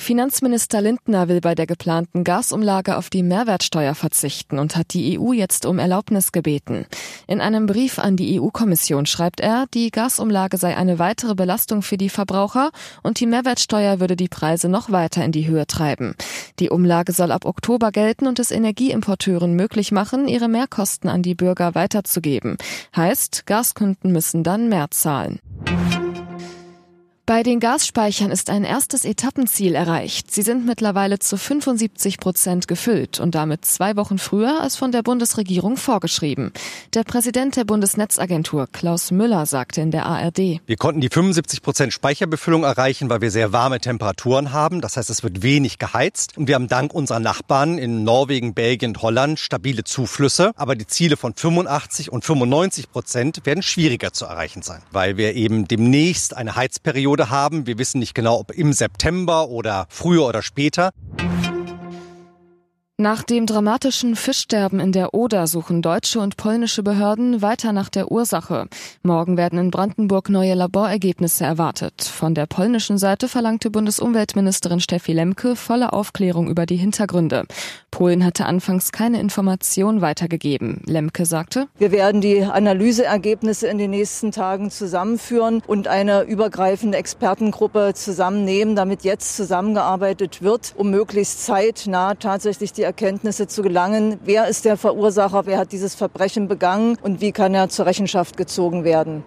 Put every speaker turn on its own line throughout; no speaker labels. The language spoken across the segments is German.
Finanzminister Lindner will bei der geplanten Gasumlage auf die Mehrwertsteuer verzichten und hat die EU jetzt um Erlaubnis gebeten. In einem Brief an die EU-Kommission schreibt er, die Gasumlage sei eine weitere Belastung für die Verbraucher und die Mehrwertsteuer würde die Preise noch weiter in die Höhe treiben. Die Umlage soll ab Oktober gelten und es Energieimporteuren möglich machen, ihre Mehrkosten an die Bürger weiterzugeben. Heißt, Gaskunden müssen dann mehr zahlen. Bei den Gasspeichern ist ein erstes Etappenziel erreicht. Sie sind mittlerweile zu 75 Prozent gefüllt und damit zwei Wochen früher als von der Bundesregierung vorgeschrieben. Der Präsident der Bundesnetzagentur, Klaus Müller, sagte in der ARD.
Wir konnten die 75 Prozent Speicherbefüllung erreichen, weil wir sehr warme Temperaturen haben. Das heißt, es wird wenig geheizt. Und wir haben dank unserer Nachbarn in Norwegen, Belgien und Holland stabile Zuflüsse. Aber die Ziele von 85 und 95 Prozent werden schwieriger zu erreichen sein, weil wir eben demnächst eine Heizperiode Periode haben. Wir wissen nicht genau, ob im September oder früher oder später.
Nach dem dramatischen Fischsterben in der Oder suchen deutsche und polnische Behörden weiter nach der Ursache. Morgen werden in Brandenburg neue Laborergebnisse erwartet. Von der polnischen Seite verlangte Bundesumweltministerin Steffi Lemke volle Aufklärung über die Hintergründe. Polen hatte anfangs keine Information weitergegeben. Lemke sagte,
Wir werden die Analyseergebnisse in den nächsten Tagen zusammenführen und eine übergreifende Expertengruppe zusammennehmen, damit jetzt zusammengearbeitet wird, um möglichst zeitnah tatsächlich die Erkenntnisse zu gelangen, wer ist der Verursacher, wer hat dieses Verbrechen begangen und wie kann er zur Rechenschaft gezogen werden.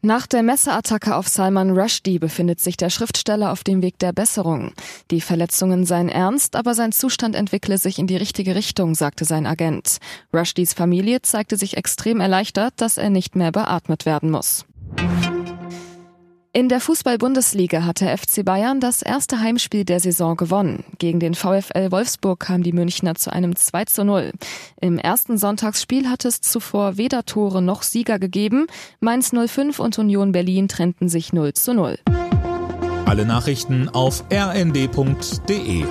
Nach der Messeattacke auf Salman Rushdie befindet sich der Schriftsteller auf dem Weg der Besserung. Die Verletzungen seien ernst, aber sein Zustand entwickle sich in die richtige Richtung, sagte sein Agent. Rushdies Familie zeigte sich extrem erleichtert, dass er nicht mehr beatmet werden muss. In der Fußball-Bundesliga hat der FC Bayern das erste Heimspiel der Saison gewonnen. Gegen den VfL Wolfsburg kam die Münchner zu einem 2 zu 0. Im ersten Sonntagsspiel hat es zuvor weder Tore noch Sieger gegeben. Mainz 05 und Union Berlin trennten sich 0 zu 0.
Alle Nachrichten auf rnd.de